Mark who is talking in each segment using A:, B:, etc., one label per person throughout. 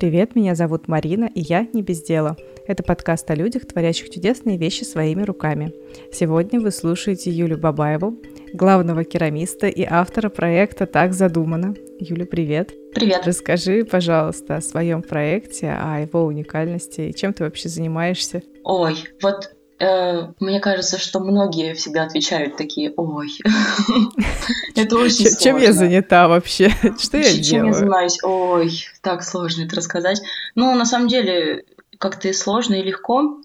A: Привет, меня зовут Марина, и я не без дела. Это подкаст о людях, творящих чудесные вещи своими руками. Сегодня вы слушаете Юлю Бабаеву, главного керамиста и автора проекта «Так задумано». Юля, привет.
B: Привет.
A: Расскажи, пожалуйста, о своем проекте, о его уникальности и чем ты вообще занимаешься.
B: Ой, вот мне кажется, что многие всегда отвечают такие, ой, это очень сложно.
A: Чем я занята вообще? Что я делаю?
B: Чем я занимаюсь? Ой, так сложно это рассказать. Ну, на самом деле, как-то и сложно, и легко.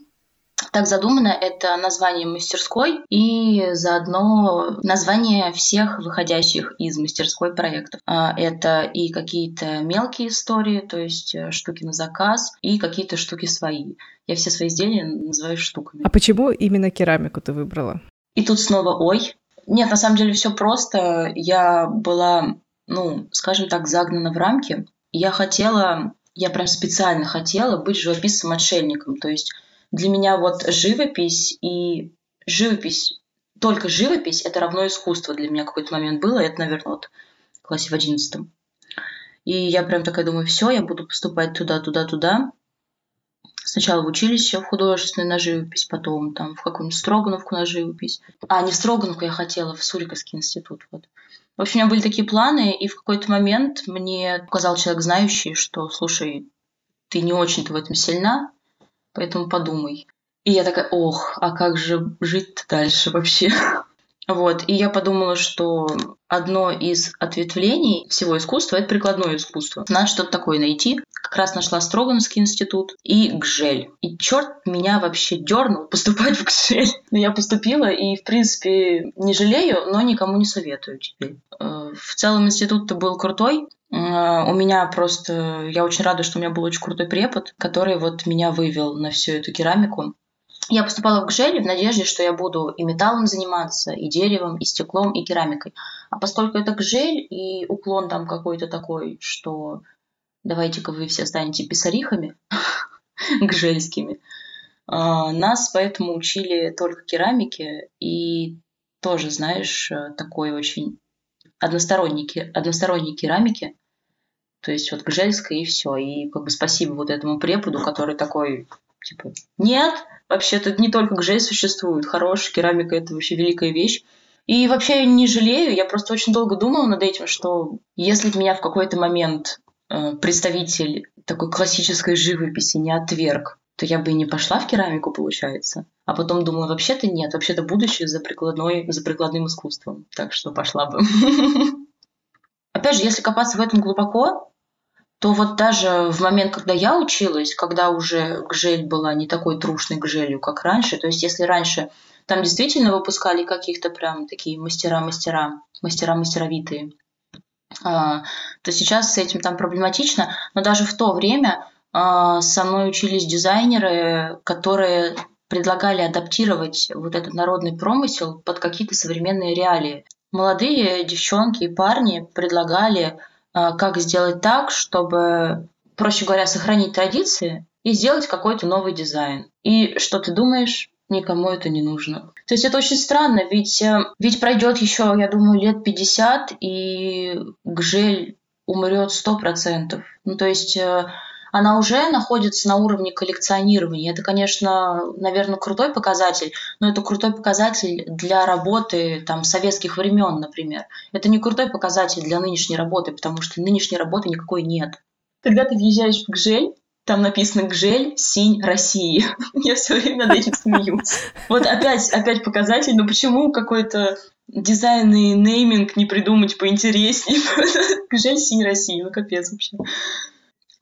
B: Так задумано это название мастерской и заодно название всех выходящих из мастерской проектов. А, это и какие-то мелкие истории, то есть э, штуки на заказ, и какие-то штуки свои. Я все свои изделия называю штуками.
A: А почему именно керамику ты выбрала?
B: И тут снова ой. Нет, на самом деле все просто. Я была, ну, скажем так, загнана в рамки. Я хотела, я прям специально хотела быть живописцем-отшельником. То есть для меня вот живопись и живопись, только живопись — это равно искусство для меня какой-то момент было. Это, наверное, вот в классе в одиннадцатом. И я прям такая думаю, все, я буду поступать туда, туда, туда. Сначала в училище в художественную на живопись, потом там в какую-нибудь Строгановку на живопись. А, не в Строгановку я хотела, в Суриковский институт. Вот. В общем, у меня были такие планы, и в какой-то момент мне показал человек знающий, что, слушай, ты не очень-то в этом сильна, поэтому подумай. И я такая, ох, а как же жить дальше вообще? Вот, и я подумала, что одно из ответвлений всего искусства – это прикладное искусство. Надо что-то такое найти. Как раз нашла Строгановский институт и ГЖЭЛь. И черт меня вообще дернул поступать в ГЖЭЛь. Но я поступила и, в принципе, не жалею, но никому не советую теперь. Э, в целом институт-то был крутой, у меня просто, я очень рада, что у меня был очень крутой препод, который вот меня вывел на всю эту керамику. Я поступала в ГЖЭЛе в надежде, что я буду и металлом заниматься, и деревом, и стеклом, и керамикой. А поскольку это ГЖЭЛь, и уклон там какой-то такой, что давайте-ка вы все станете писарихами гжельскими, а, нас поэтому учили только керамике, и тоже, знаешь, такой очень односторонней, односторонней керамики, то есть вот Гжельская и все. И как бы спасибо вот этому преподу, который такой, типа, нет, вообще-то не только Гжель существует, хорошая керамика – это вообще великая вещь. И вообще я не жалею, я просто очень долго думала над этим, что если меня в какой-то момент э, представитель такой классической живописи не отверг, то я бы и не пошла в керамику, получается. А потом думала, вообще-то нет, вообще-то будущее за, прикладной, за прикладным искусством. Так что пошла бы. Опять же, если копаться в этом глубоко, то вот даже в момент, когда я училась, когда уже гжель была не такой трушной гжелью, как раньше, то есть если раньше там действительно выпускали каких-то прям такие мастера-мастера, мастера-мастеровитые, а, то сейчас с этим там проблематично, но даже в то время со мной учились дизайнеры, которые предлагали адаптировать вот этот народный промысел под какие-то современные реалии. Молодые девчонки и парни предлагали а, как сделать так, чтобы, проще говоря, сохранить традиции и сделать какой-то новый дизайн. И что ты думаешь? Никому это не нужно. То есть это очень странно, ведь, э, ведь пройдет еще, я думаю, лет 50, и Гжель умрет 100%. Ну, то есть э, она уже находится на уровне коллекционирования. Это, конечно, наверное, крутой показатель, но это крутой показатель для работы там, советских времен, например. Это не крутой показатель для нынешней работы, потому что нынешней работы никакой нет. Когда ты въезжаешь в Гжель, там написано «Гжель, синь, России». Я все время над этим смеюсь. Вот опять, опять показатель, но почему какой-то дизайн и нейминг не придумать поинтереснее? Гжель, синь, России, ну капец вообще.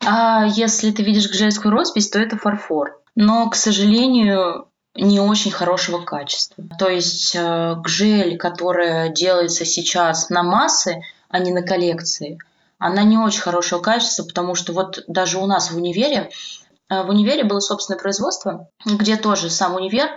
B: А если ты видишь гжельскую роспись, то это фарфор. Но, к сожалению, не очень хорошего качества. То есть э, гжель, которая делается сейчас на массы, а не на коллекции, она не очень хорошего качества, потому что вот даже у нас в универе, э, в универе было собственное производство, где тоже сам универ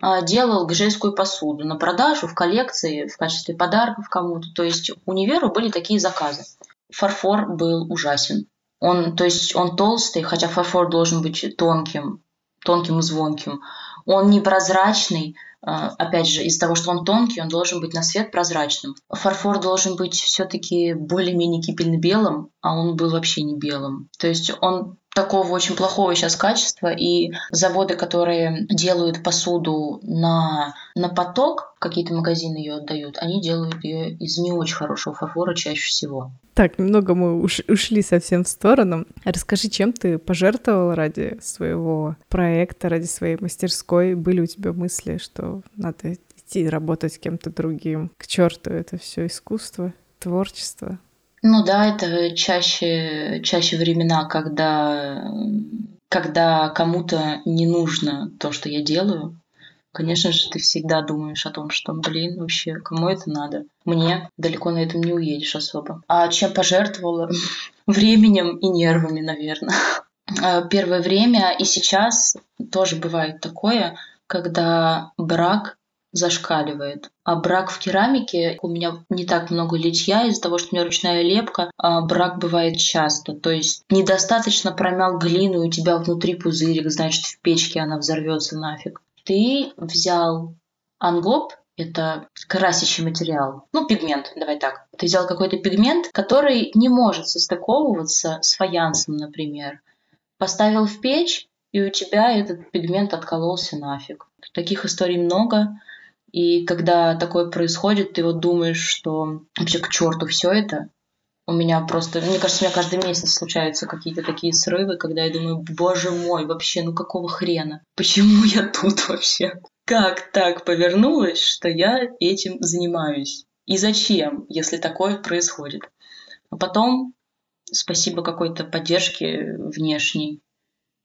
B: э, делал гжельскую посуду на продажу, в коллекции, в качестве подарков кому-то. То есть универу были такие заказы. Фарфор был ужасен. Он, то есть он толстый, хотя фарфор должен быть тонким, тонким и звонким. Он непрозрачный, а, опять же, из-за того, что он тонкий, он должен быть на свет прозрачным. Фарфор должен быть все-таки более-менее кипельно белым, а он был вообще не белым. То есть он такого очень плохого сейчас качества, и заводы, которые делают посуду на, на поток, какие-то магазины ее отдают, они делают ее из не очень хорошего фарфора чаще всего.
A: Так, немного мы уш ушли совсем в сторону. Расскажи, чем ты пожертвовал ради своего проекта, ради своей мастерской? Были у тебя мысли, что надо идти работать с кем-то другим? К черту это все искусство, творчество?
B: Ну да, это чаще, чаще времена, когда, когда кому-то не нужно то, что я делаю. Конечно же, ты всегда думаешь о том, что, блин, вообще, кому это надо? Мне далеко на этом не уедешь особо. А чем пожертвовала? Временем и нервами, наверное. А, первое время и сейчас тоже бывает такое, когда брак зашкаливает. А брак в керамике, у меня не так много литья из-за того, что у меня ручная лепка, а брак бывает часто. То есть недостаточно промял глину, и у тебя внутри пузырик, значит в печке она взорвется нафиг. Ты взял англоп, это красящий материал, ну, пигмент, давай так. Ты взял какой-то пигмент, который не может состыковываться с фаянсом, например. Поставил в печь, и у тебя этот пигмент откололся нафиг. Таких историй много. И когда такое происходит, ты вот думаешь, что вообще к черту все это. У меня просто, мне кажется, у меня каждый месяц случаются какие-то такие срывы, когда я думаю, боже мой, вообще, ну какого хрена? Почему я тут вообще? Как так повернулось, что я этим занимаюсь? И зачем, если такое происходит? А потом, спасибо какой-то поддержке внешней,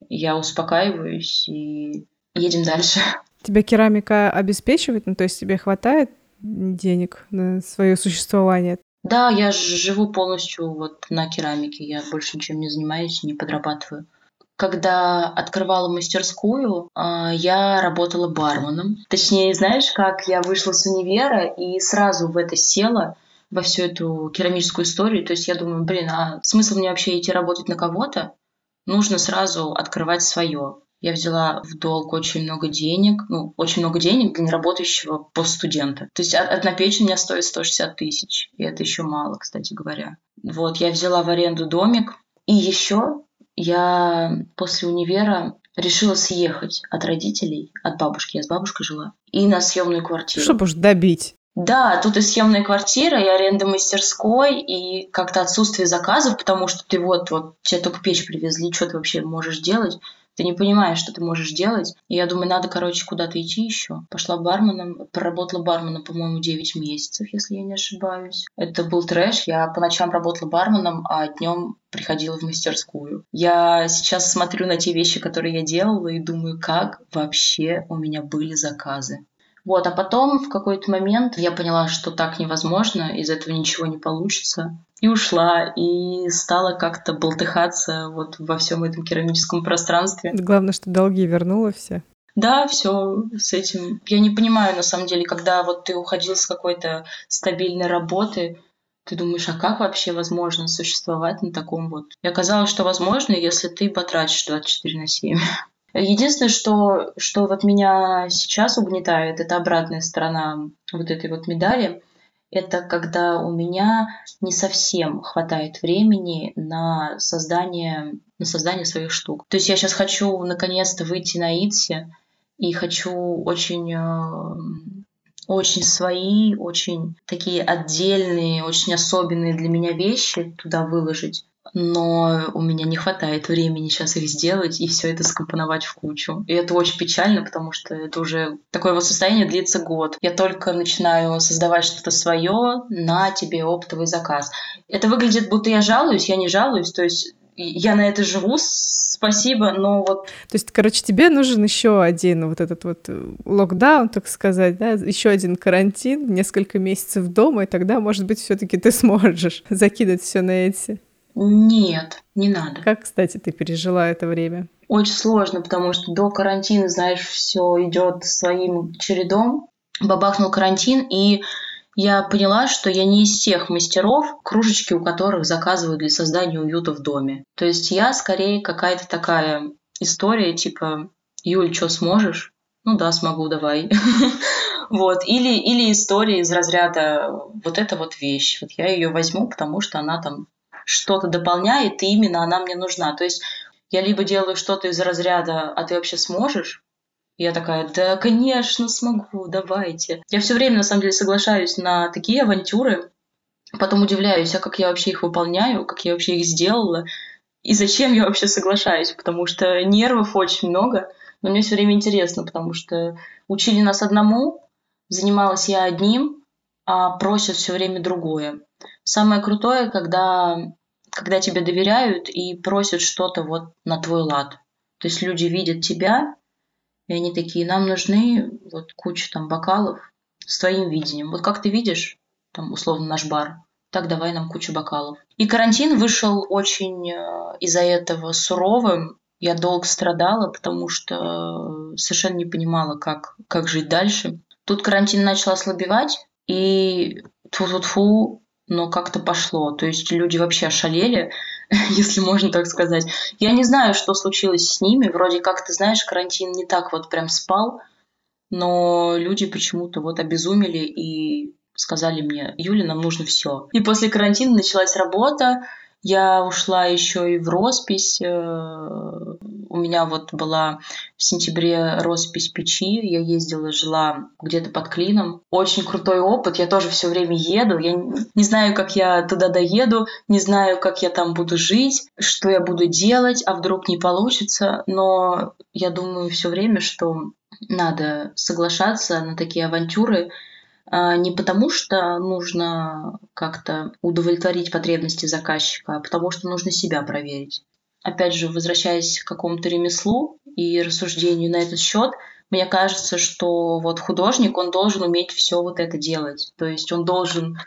B: я успокаиваюсь и едем дальше.
A: Тебя керамика обеспечивает? Ну, то есть тебе хватает денег на свое существование?
B: Да, я живу полностью вот на керамике. Я больше ничем не занимаюсь, не подрабатываю. Когда открывала мастерскую, а, я работала барменом. Точнее, знаешь, как я вышла с универа и сразу в это села, во всю эту керамическую историю. То есть я думаю, блин, а смысл мне вообще идти работать на кого-то? Нужно сразу открывать свое. Я взяла в долг очень много денег, ну, очень много денег для неработающего постстудента. То есть одна печь у меня стоит 160 тысяч, и это еще мало, кстати говоря. Вот, я взяла в аренду домик, и еще я после универа решила съехать от родителей, от бабушки, я с бабушкой жила, и на съемную квартиру.
A: Чтобы уж добить.
B: Да, тут и съемная квартира, и аренда мастерской, и как-то отсутствие заказов, потому что ты вот, вот, тебе только печь привезли, что ты вообще можешь делать? Ты не понимаешь, что ты можешь делать. И я думаю, надо, короче, куда-то идти еще. Пошла барменом, проработала барменом, по-моему, 9 месяцев, если я не ошибаюсь. Это был трэш. Я по ночам работала барменом, а днем приходила в мастерскую. Я сейчас смотрю на те вещи, которые я делала, и думаю, как вообще у меня были заказы. Вот, а потом в какой-то момент я поняла, что так невозможно, из этого ничего не получится. И ушла, и стала как-то болтыхаться вот во всем этом керамическом пространстве.
A: Главное, что долги вернула все.
B: Да, все с этим. Я не понимаю, на самом деле, когда вот ты уходил с какой-то стабильной работы, ты думаешь, а как вообще возможно существовать на таком вот? И оказалось, что возможно, если ты потратишь 24 на 7. Единственное, что, что вот меня сейчас угнетает, это обратная сторона вот этой вот медали. Это когда у меня не совсем хватает времени на создание, на создание своих штук. То есть я сейчас хочу наконец-то выйти на Итси и хочу очень э, очень свои, очень такие отдельные, очень особенные для меня вещи туда выложить но у меня не хватает времени сейчас их сделать и все это скомпоновать в кучу. И это очень печально, потому что это уже такое вот состояние длится год. Я только начинаю создавать что-то свое, на тебе оптовый заказ. Это выглядит, будто я жалуюсь, я не жалуюсь, то есть я на это живу, спасибо, но вот...
A: То есть, короче, тебе нужен еще один вот этот вот э, локдаун, так сказать, да, еще один карантин, несколько месяцев дома, и тогда, может быть, все-таки ты сможешь закидать все на эти.
B: Нет, не надо.
A: Как, кстати, ты пережила это время?
B: Очень сложно, потому что до карантина, знаешь, все идет своим чередом. Бабахнул карантин, и я поняла, что я не из тех мастеров, кружечки у которых заказывают для создания уюта в доме. То есть я скорее какая-то такая история, типа, Юль, что сможешь? Ну да, смогу, давай. Вот. Или, или история из разряда вот эта вот вещь. Вот я ее возьму, потому что она там что-то дополняет, и именно она мне нужна. То есть Я либо делаю что-то из разряда «а ты вообще сможешь?», я такая, да, конечно, смогу, давайте. Я все время, на самом деле, соглашаюсь на такие авантюры, потом удивляюсь, а как я вообще их выполняю, как я вообще их сделала, и зачем я вообще соглашаюсь, потому что нервов очень много, но мне все время интересно, потому что учили нас одному, занималась я одним, а просят все время другое. Самое крутое, когда, когда тебе доверяют и просят что-то вот на твой лад. То есть люди видят тебя, и они такие, нам нужны вот куча там бокалов с твоим видением. Вот как ты видишь, там условно наш бар, так давай нам кучу бокалов. И карантин вышел очень э, из-за этого суровым. Я долго страдала, потому что совершенно не понимала, как, как жить дальше. Тут карантин начал ослабевать, и тьфу-тьфу-тьфу, но как-то пошло. То есть люди вообще ошалели, если можно так сказать. Я не знаю, что случилось с ними. Вроде как, ты знаешь, карантин не так вот прям спал, но люди почему-то вот обезумели и сказали мне, Юля, нам нужно все. И после карантина началась работа, я ушла еще и в роспись. Э, у меня вот была в сентябре роспись печи. Я ездила, жила где-то под Клином. Очень крутой опыт. Я тоже все время еду. Я не знаю, как я туда доеду, не знаю, как я там буду жить, что я буду делать, а вдруг не получится. Но я думаю все время, что надо соглашаться на такие авантюры, не потому, что нужно как-то удовлетворить потребности заказчика, а потому что нужно себя проверить. Опять же, возвращаясь к какому-то ремеслу и рассуждению на этот счет, мне кажется, что вот художник, он должен уметь все вот это делать. То есть он должен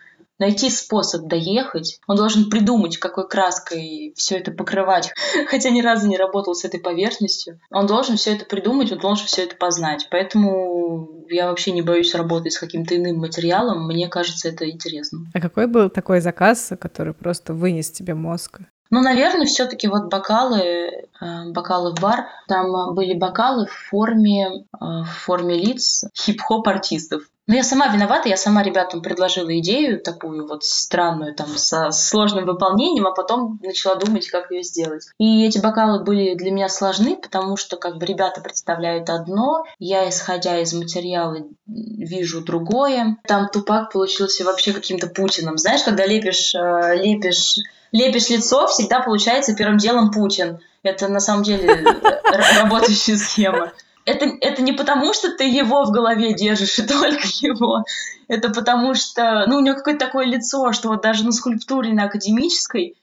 B: найти способ доехать. Он должен придумать, какой краской все это покрывать. Хотя ни разу не работал с этой поверхностью. Он должен все это придумать, он должен все это познать. Поэтому я вообще не боюсь работать с каким-то иным материалом. Мне кажется, это интересно.
A: А какой был такой заказ, который просто вынес тебе мозг?
B: Ну, наверное, все-таки вот бокалы, э, бокалы в бар, там были бокалы в форме, э, в форме лиц хип-хоп артистов. Но я сама виновата, я сама ребятам предложила идею такую вот странную, там, со сложным выполнением, а потом начала думать, как ее сделать. И эти бокалы были для меня сложны, потому что как бы ребята представляют одно, я, исходя из материала, вижу другое. Там Тупак получился вообще каким-то Путиным. Знаешь, когда лепишь, э, лепишь лепишь лицо, всегда получается первым делом Путин. Это на самом деле работающая схема это, это не потому, что ты его в голове держишь, и только его. Это потому что, ну, у него какое-то такое лицо, что вот даже на скульптуре, на академической,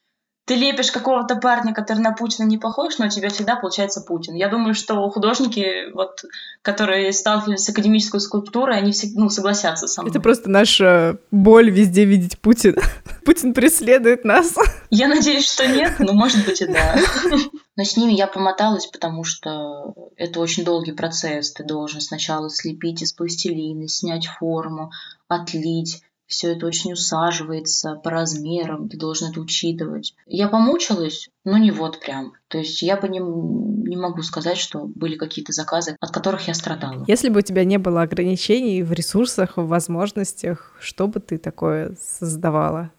B: ты лепишь какого-то парня, который на Путина не похож, но у тебя всегда получается Путин. Я думаю, что художники, вот, которые сталкивались с академической скульптурой, они все, ну, согласятся со мной.
A: Это просто наша боль везде видеть Путина. Путин преследует нас.
B: Я надеюсь, что нет, но может быть и да. Но с ними я помоталась, потому что это очень долгий процесс. Ты должен сначала слепить из пластилина, снять форму, отлить, все это очень усаживается по размерам, ты должен это учитывать. Я помучилась, но не вот прям. То есть я бы не, не могу сказать, что были какие-то заказы, от которых я страдала.
A: Если бы у тебя не было ограничений в ресурсах, в возможностях, что бы ты такое создавала?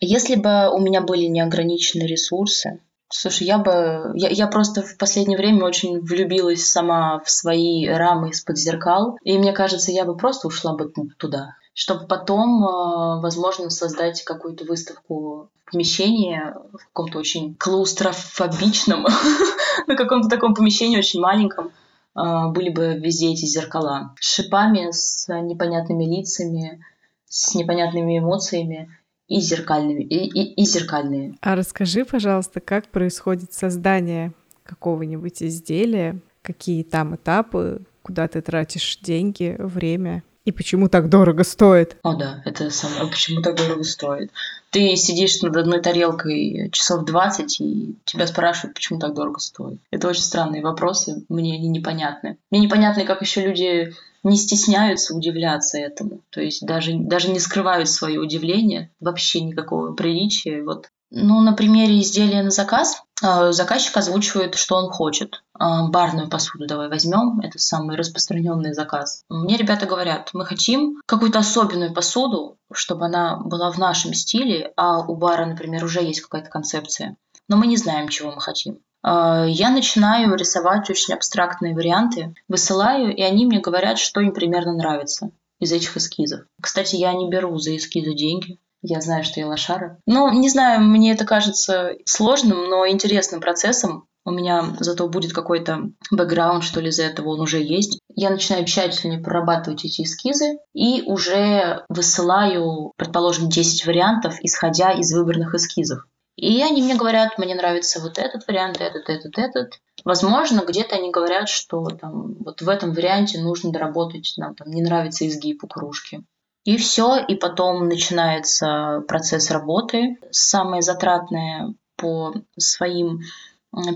B: Если бы у меня были неограниченные ресурсы, Слушай, я бы... Я, я просто в последнее время очень влюбилась сама в свои рамы из-под зеркал. И мне кажется, я бы просто ушла бы туда чтобы потом, э, возможно, создать какую-то выставку в помещении, в каком-то очень клаустрофобичном, на каком-то таком помещении очень маленьком, э, были бы везде эти зеркала с шипами, с непонятными лицами, с непонятными эмоциями и зеркальными, и, и, и зеркальные.
A: А расскажи, пожалуйста, как происходит создание какого-нибудь изделия, какие там этапы, куда ты тратишь деньги, время? И почему так дорого стоит?
B: О, да, это самое, почему так дорого стоит. Ты сидишь над одной тарелкой часов 20, и тебя спрашивают, почему так дорого стоит. Это очень странные вопросы, мне они непонятны. Мне непонятно, как еще люди не стесняются удивляться этому. То есть даже, даже не скрывают свое удивление, вообще никакого приличия. Вот ну, на примере изделия на заказ а, заказчик озвучивает, что он хочет. А, барную посуду давай возьмем, это самый распространенный заказ. Мне ребята говорят, мы хотим какую-то особенную посуду, чтобы она была в нашем стиле, а у бара, например, уже есть какая-то концепция. Но мы не знаем, чего мы хотим. а, я начинаю рисовать очень абстрактные варианты, высылаю, и они мне говорят, что им примерно нравится из этих эскизов. Кстати, я не беру за эскизы деньги. Я знаю, что я лошара. Ну, не знаю, мне это кажется сложным, но интересным процессом. У меня зато будет какой-то бэкграунд, что ли, из этого он уже есть. Я начинаю тщательнее прорабатывать эти эскизы и уже высылаю, предположим, 10 вариантов, исходя из выбранных эскизов. И они мне говорят, мне нравится вот этот вариант, этот, этот, этот. Возможно, где-то они говорят, что там, вот в этом варианте нужно доработать, нам там не нравится изгиб у кружки. И все, и потом начинается процесс работы. Самое затратное по своим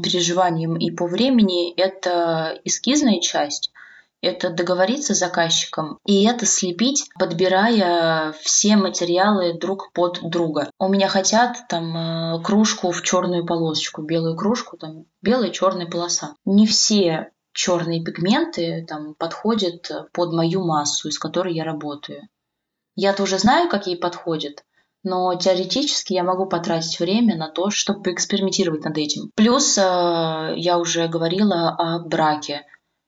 B: переживаниям и по времени – это эскизная часть это договориться с заказчиком и это слепить, подбирая все материалы друг под друга. У меня хотят там э, кружку в черную полосочку, белую кружку, там белая черная полоса. Не все черные пигменты там подходят под мою массу, из которой я работаю. Я-то уже знаю, какие подходят, но теоретически я могу потратить время на то, чтобы поэкспериментировать над этим. Плюс э, я уже говорила о браке.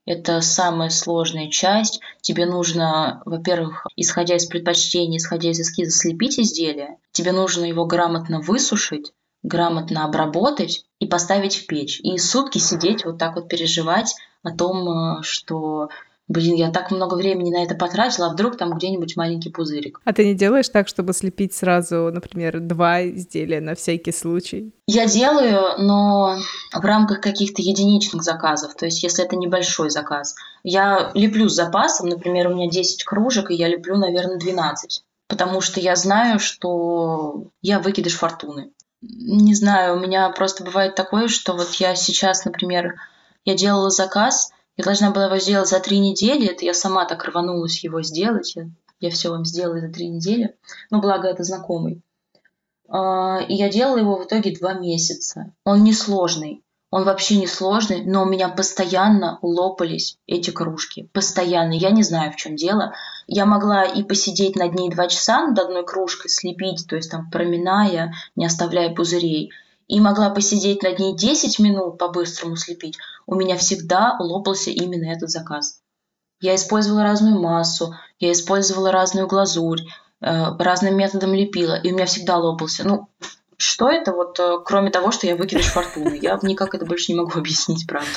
B: Это самая сложная часть. Тебе нужно, во-первых, исходя из предпочтений, исходя из эскиза, слепить изделие. Тебе нужно его грамотно высушить, грамотно обработать и поставить в печь. И сутки сидеть вот так вот переживать о том, э, что блин, я так много времени на это потратила, а вдруг там где-нибудь маленький пузырик.
A: А ты не делаешь так, чтобы слепить сразу, например, два изделия на всякий случай?
B: Я делаю, но в рамках каких-то единичных заказов, то есть если это небольшой заказ. Я леплю с запасом, например, у меня 10 кружек, и я леплю, наверное, 12 потому что я знаю, что я выкидыш фортуны. Не знаю, у меня просто бывает такое, что вот я сейчас, например, я делала заказ, я должна была его сделать за три недели. Это я сама так рванулась его сделать. Я, я все вам сделала за три недели. Ну, благо, это знакомый. А, и я делала его в итоге два месяца. Он несложный. Он вообще не сложный, но у меня постоянно лопались эти кружки. Постоянно. Я не знаю, в чем дело. Я могла и посидеть над ней два часа над одной кружкой, слепить, то есть там проминая, не оставляя пузырей и могла посидеть над ней 10 минут по-быстрому слепить, у меня всегда лопался именно этот заказ. Я использовала разную массу, я использовала разную глазурь, э, разным методом лепила, и у меня всегда лопался. Ну, что это, вот, э, кроме того, что я выкидыш фортуны? Я никак это больше не могу объяснить, правда.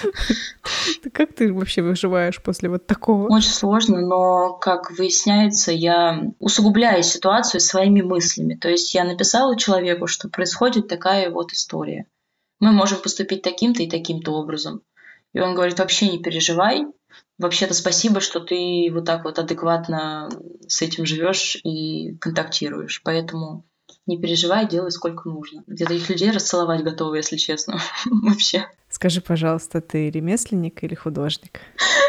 A: Как ты вообще выживаешь после вот такого?
B: Очень сложно, но, как выясняется, я усугубляю ситуацию своими мыслями. То есть я написала человеку, что происходит такая вот история. Мы можем поступить таким-то и таким-то образом. И он говорит, вообще не переживай, Вообще-то спасибо, что ты вот так вот адекватно с этим живешь и контактируешь. Поэтому не переживай, делай сколько нужно. Где-то их людей расцеловать готовы, если честно. Вообще.
A: Скажи, пожалуйста, ты ремесленник или художник?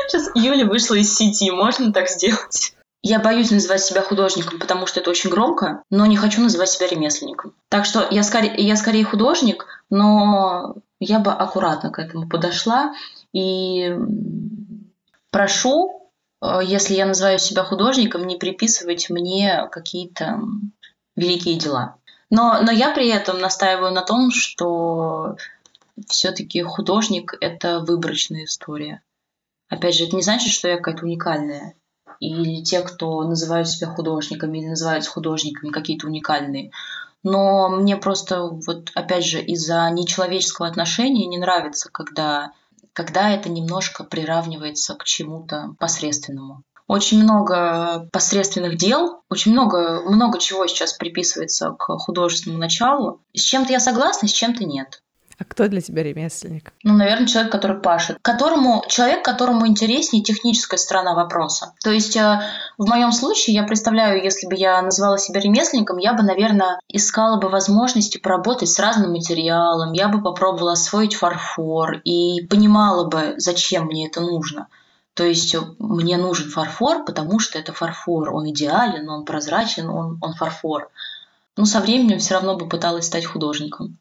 B: Сейчас Юля вышла из сети, можно так сделать? Я боюсь называть себя художником, потому что это очень громко, но не хочу называть себя ремесленником. Так что я скорее, я скорее художник, но я бы аккуратно к этому подошла и прошу, э, если я называю себя художником, не приписывать мне какие-то великие дела. Но, но я при этом настаиваю на том, что все-таки художник – это выборочная история. Опять же, это не значит, что я какая-то уникальная. Или те, кто называют себя художниками или называются художниками, какие-то уникальные. Но мне просто, вот опять же, из-за нечеловеческого отношения не нравится, когда, когда это немножко приравнивается к чему-то посредственному очень много посредственных дел, очень много, много чего сейчас приписывается к художественному началу. С чем-то я согласна, с чем-то нет.
A: А кто для тебя ремесленник?
B: Ну, наверное, человек, который пашет. Которому, человек, которому интереснее техническая сторона вопроса. То есть э, в моем случае я представляю, если бы я называла себя ремесленником, я бы, наверное, искала бы возможности поработать с разным материалом, я бы попробовала освоить фарфор и понимала бы, зачем мне это нужно. То есть э, мне нужен фарфор, потому что это фарфор. Он идеален, он прозрачен, он, он фарфор. Но со временем все равно бы пыталась стать художником.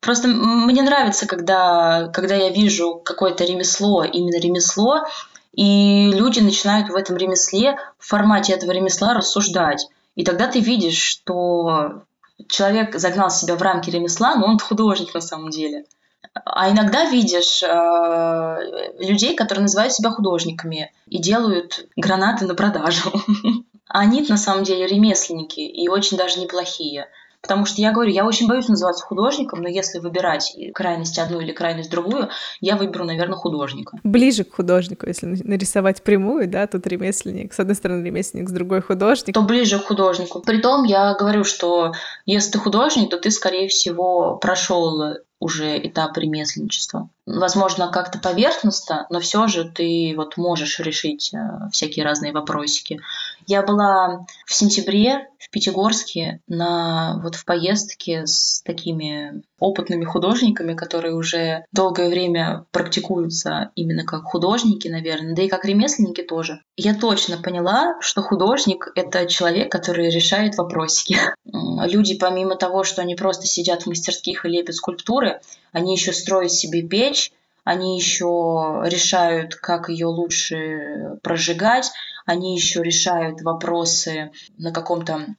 B: Просто мне нравится, когда, когда я вижу какое-то ремесло, именно ремесло, и люди начинают в этом ремесле, в формате этого ремесла рассуждать. И тогда ты видишь, что человек загнал себя в рамки ремесла, но он художник на самом деле. А иногда видишь э, людей, которые называют себя художниками и делают гранаты на продажу. Они на самом деле ремесленники и очень даже неплохие. Потому что я говорю, я очень боюсь называться художником, но если выбирать крайность одну или крайность другую, я выберу, наверное, художника.
A: Ближе к художнику, если нарисовать прямую, да, тут ремесленник, с одной стороны ремесленник, с другой художник.
B: То ближе к художнику. Притом я говорю, что если ты художник, то ты, скорее всего, прошел уже этап ремесленничества. Возможно, как-то поверхностно, но все же ты вот можешь решить э, всякие разные вопросики. Я была в сентябре в Пятигорске на, вот в поездке с такими опытными художниками, которые уже долгое время практикуются именно как художники, наверное, да и как ремесленники тоже. Я точно поняла, что художник — это человек, который решает вопросики. Люди, помимо того, что они просто сидят в мастерских и лепят скульптуры, они еще строят себе печь, они еще решают, как ее лучше прожигать, они еще решают вопросы на каком-то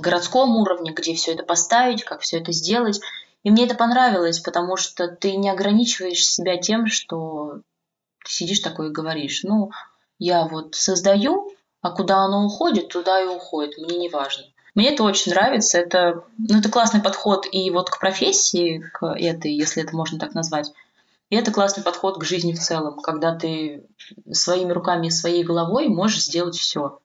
B: городском уровне, где все это поставить, как все это сделать. И мне это понравилось, потому что ты не ограничиваешь себя тем, что ты сидишь такой и говоришь, ну, я вот создаю, а куда оно уходит, туда и уходит, мне не важно. Мне это очень нравится, это, ну, это классный подход и вот к профессии, к этой, если это можно так назвать, и это классный подход к жизни в целом, когда ты своими руками и своей головой можешь сделать все.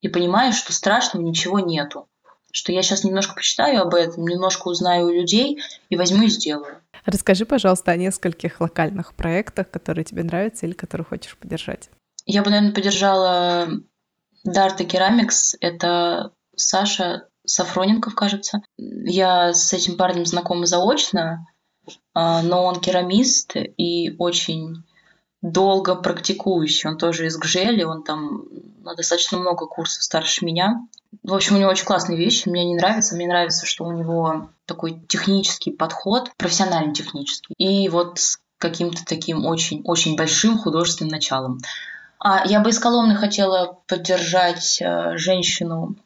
B: И понимаешь, что страшного ничего нету. Что я сейчас немножко почитаю об этом, немножко узнаю у людей и возьму и сделаю.
A: Расскажи, пожалуйста, о нескольких локальных проектах, которые тебе нравятся или которые хочешь поддержать.
B: Я бы, наверное, поддержала Дарта Керамикс. Это Саша Сафроненков, кажется. Я с этим парнем знакома заочно. А, но он керамист и очень долго практикующий. Он тоже из Гжели, он там на достаточно много курсов старше меня. В общем, у него очень классные вещи, мне не нравится. Мне нравится, что у него такой технический подход, профессионально технический. И вот с каким-то таким очень-очень большим художественным началом. А я бы из Коломны хотела поддержать э, женщину,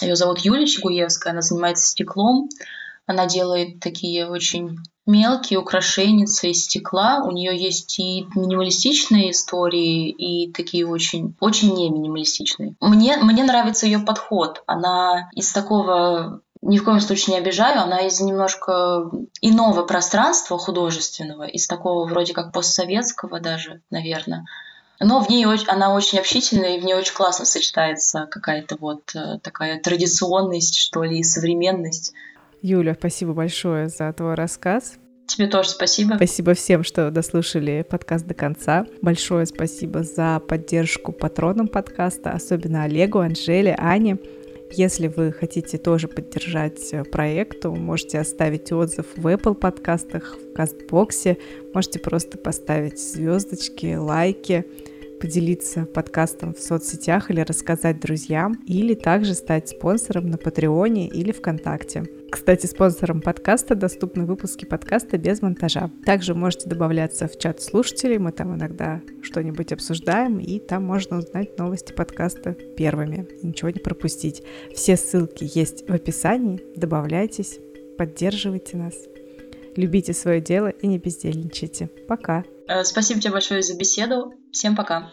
B: ее зовут Юлия Чигуевская, она занимается стеклом. Она делает такие очень мелкие украшения из стекла. У нее есть и минималистичные истории, и такие очень, очень не минималистичные. Мне, мне нравится ее подход. Она из такого ни в коем случае не обижаю, она из немножко иного пространства художественного, из такого вроде как постсоветского даже, наверное. Но в ней она очень общительная, и в ней очень классно сочетается какая-то вот э, такая традиционность, что ли, и современность.
A: Юля, спасибо большое за твой рассказ.
B: Тебе тоже спасибо.
A: Спасибо всем, что дослушали подкаст до конца. Большое спасибо за поддержку патронам подкаста, особенно Олегу, Анжеле, Ане. Если вы хотите тоже поддержать проект, то можете оставить отзыв в Apple подкастах, в Кастбоксе, можете просто поставить звездочки, лайки поделиться подкастом в соцсетях или рассказать друзьям, или также стать спонсором на Патреоне или ВКонтакте. Кстати, спонсором подкаста доступны выпуски подкаста без монтажа. Также можете добавляться в чат слушателей, мы там иногда что-нибудь обсуждаем, и там можно узнать новости подкаста первыми, ничего не пропустить. Все ссылки есть в описании, добавляйтесь, поддерживайте нас. Любите свое дело и не бездельничайте. Пока.
B: Э, спасибо тебе большое за беседу. Всем пока.